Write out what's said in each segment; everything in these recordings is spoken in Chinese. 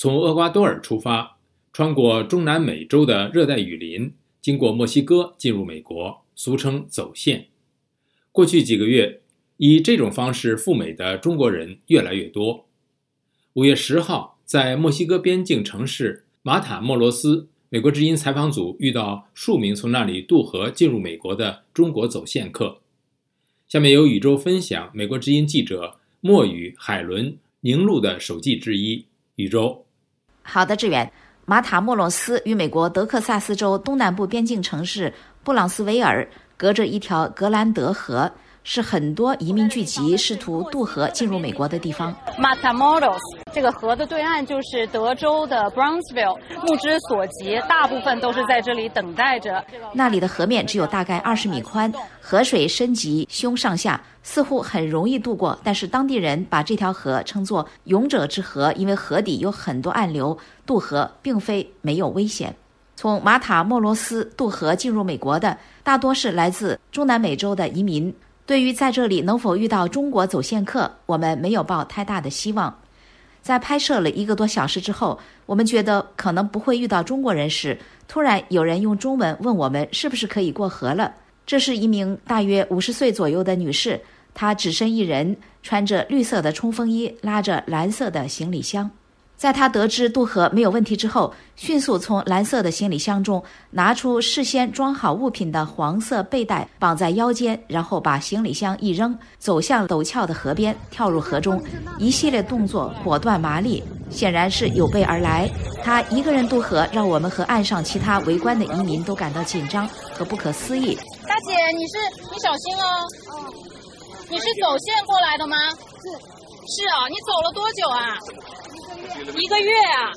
从厄瓜多尔出发，穿过中南美洲的热带雨林，经过墨西哥进入美国，俗称走线。过去几个月，以这种方式赴美的中国人越来越多。五月十号，在墨西哥边境城市马塔莫罗斯，美国之音采访组遇到数名从那里渡河进入美国的中国走线客。下面由宇宙分享美国之音记者莫雨、海伦、宁露的手记之一。宇宙，好的，志远。马塔莫罗斯与美国德克萨斯州东南部边境城市布朗斯维尔隔着一条格兰德河。是很多移民聚集、试图渡河进入美国的地方。Matamoros 这个河的对岸就是德州的 Brownsville，目之所及，大部分都是在这里等待着。那里的河面只有大概二十米宽，河水深及胸上下，似乎很容易渡过。但是当地人把这条河称作“勇者之河”，因为河底有很多暗流，渡河并非没有危险。从马塔莫罗斯渡河进入美国的，大多是来自中南美洲的移民。对于在这里能否遇到中国走线客，我们没有抱太大的希望。在拍摄了一个多小时之后，我们觉得可能不会遇到中国人时，突然有人用中文问我们是不是可以过河了。这是一名大约五十岁左右的女士，她只身一人，穿着绿色的冲锋衣，拉着蓝色的行李箱。在他得知渡河没有问题之后，迅速从蓝色的行李箱中拿出事先装好物品的黄色背带，绑在腰间，然后把行李箱一扔，走向陡峭的河边，跳入河中。一系列动作果断麻利，显然是有备而来。他一个人渡河，让我们和岸上其他围观的移民都感到紧张和不可思议。大姐，你是你小心哦。你是走线过来的吗？是。是啊，你走了多久啊？一个月啊！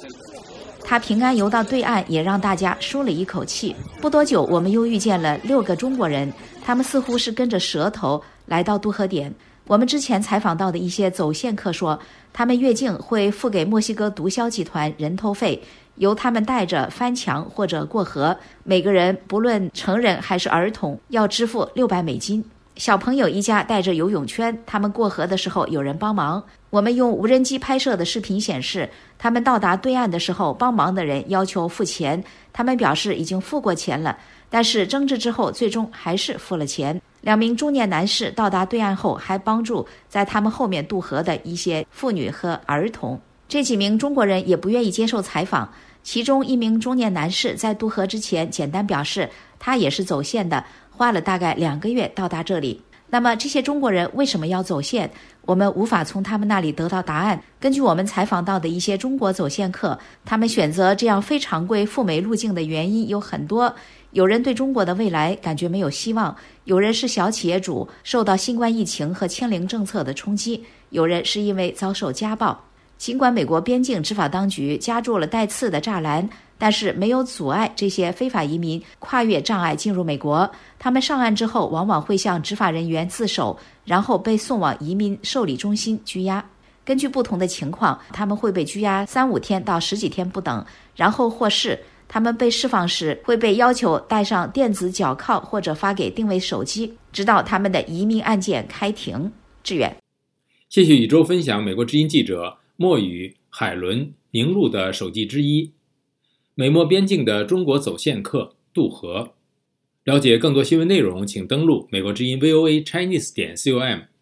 他平安游到对岸，也让大家舒了一口气。不多久，我们又遇见了六个中国人，他们似乎是跟着蛇头来到渡河点。我们之前采访到的一些走线客说，他们越境会付给墨西哥毒枭集团人头费，由他们带着翻墙或者过河。每个人不论成人还是儿童，要支付六百美金。小朋友一家带着游泳圈，他们过河的时候有人帮忙。我们用无人机拍摄的视频显示，他们到达对岸的时候，帮忙的人要求付钱，他们表示已经付过钱了，但是争执之后，最终还是付了钱。两名中年男士到达对岸后，还帮助在他们后面渡河的一些妇女和儿童。这几名中国人也不愿意接受采访。其中一名中年男士在渡河之前简单表示，他也是走线的。花了大概两个月到达这里。那么这些中国人为什么要走线？我们无法从他们那里得到答案。根据我们采访到的一些中国走线客，他们选择这样非常规赴美路径的原因有很多。有人对中国的未来感觉没有希望；有人是小企业主，受到新冠疫情和清零政策的冲击；有人是因为遭受家暴。尽管美国边境执法当局加筑了带刺的栅栏。但是没有阻碍这些非法移民跨越障碍进入美国。他们上岸之后，往往会向执法人员自首，然后被送往移民受理中心拘押。根据不同的情况，他们会被拘押三五天到十几天不等，然后获释。他们被释放时，会被要求带上电子脚铐或者发给定位手机，直到他们的移民案件开庭。志远，谢谢宇宙分享美国之音记者莫雨、海伦、宁路的手记之一。美墨边境的中国走线客渡河。了解更多新闻内容，请登录美国之音 VOA Chinese 点 com。